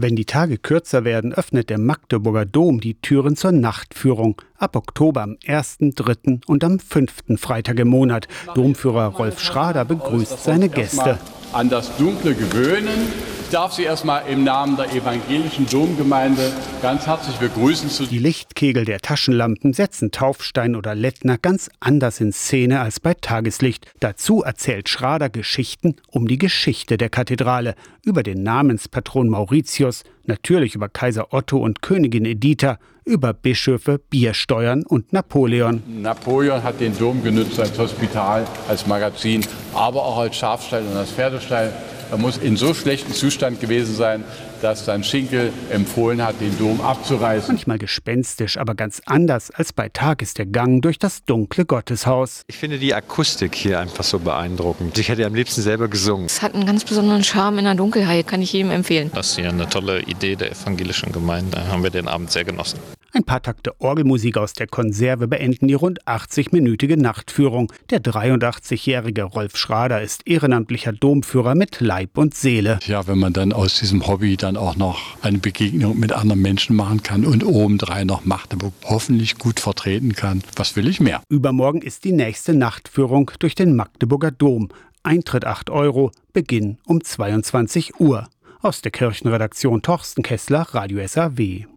Wenn die Tage kürzer werden, öffnet der Magdeburger Dom die Türen zur Nachtführung. Ab Oktober am 1., 3. und am 5. Freitag im Monat. Domführer Rolf Schrader begrüßt seine Gäste. An das Dunkle gewöhnen ich darf Sie erstmal im Namen der evangelischen Domgemeinde ganz herzlich begrüßen. Die Lichtkegel der Taschenlampen setzen Taufstein oder Lettner ganz anders in Szene als bei Tageslicht. Dazu erzählt Schrader Geschichten um die Geschichte der Kathedrale, über den Namenspatron Mauritius, natürlich über Kaiser Otto und Königin Editha, über Bischöfe, Biersteuern und Napoleon. Napoleon hat den Dom genutzt als Hospital, als Magazin, aber auch als Schafstall und als Pferdestall. Er muss in so schlechtem Zustand gewesen sein, dass sein Schinkel empfohlen hat, den Dom abzureißen. Manchmal gespenstisch, aber ganz anders als bei Tag ist der Gang durch das dunkle Gotteshaus. Ich finde die Akustik hier einfach so beeindruckend. Ich hätte am liebsten selber gesungen. Es hat einen ganz besonderen Charme in der Dunkelheit, kann ich jedem empfehlen. Das ist hier eine tolle Idee der evangelischen Gemeinde. Haben wir den Abend sehr genossen. Ein paar Takte Orgelmusik aus der Konserve beenden die rund 80-minütige Nachtführung. Der 83-jährige Rolf Schrader ist ehrenamtlicher Domführer mit Leib und Seele. Ja, wenn man dann aus diesem Hobby dann auch noch eine Begegnung mit anderen Menschen machen kann und obendrein noch Magdeburg hoffentlich gut vertreten kann, was will ich mehr? Übermorgen ist die nächste Nachtführung durch den Magdeburger Dom. Eintritt 8 Euro, Beginn um 22 Uhr. Aus der Kirchenredaktion Torsten Kessler, Radio SAW.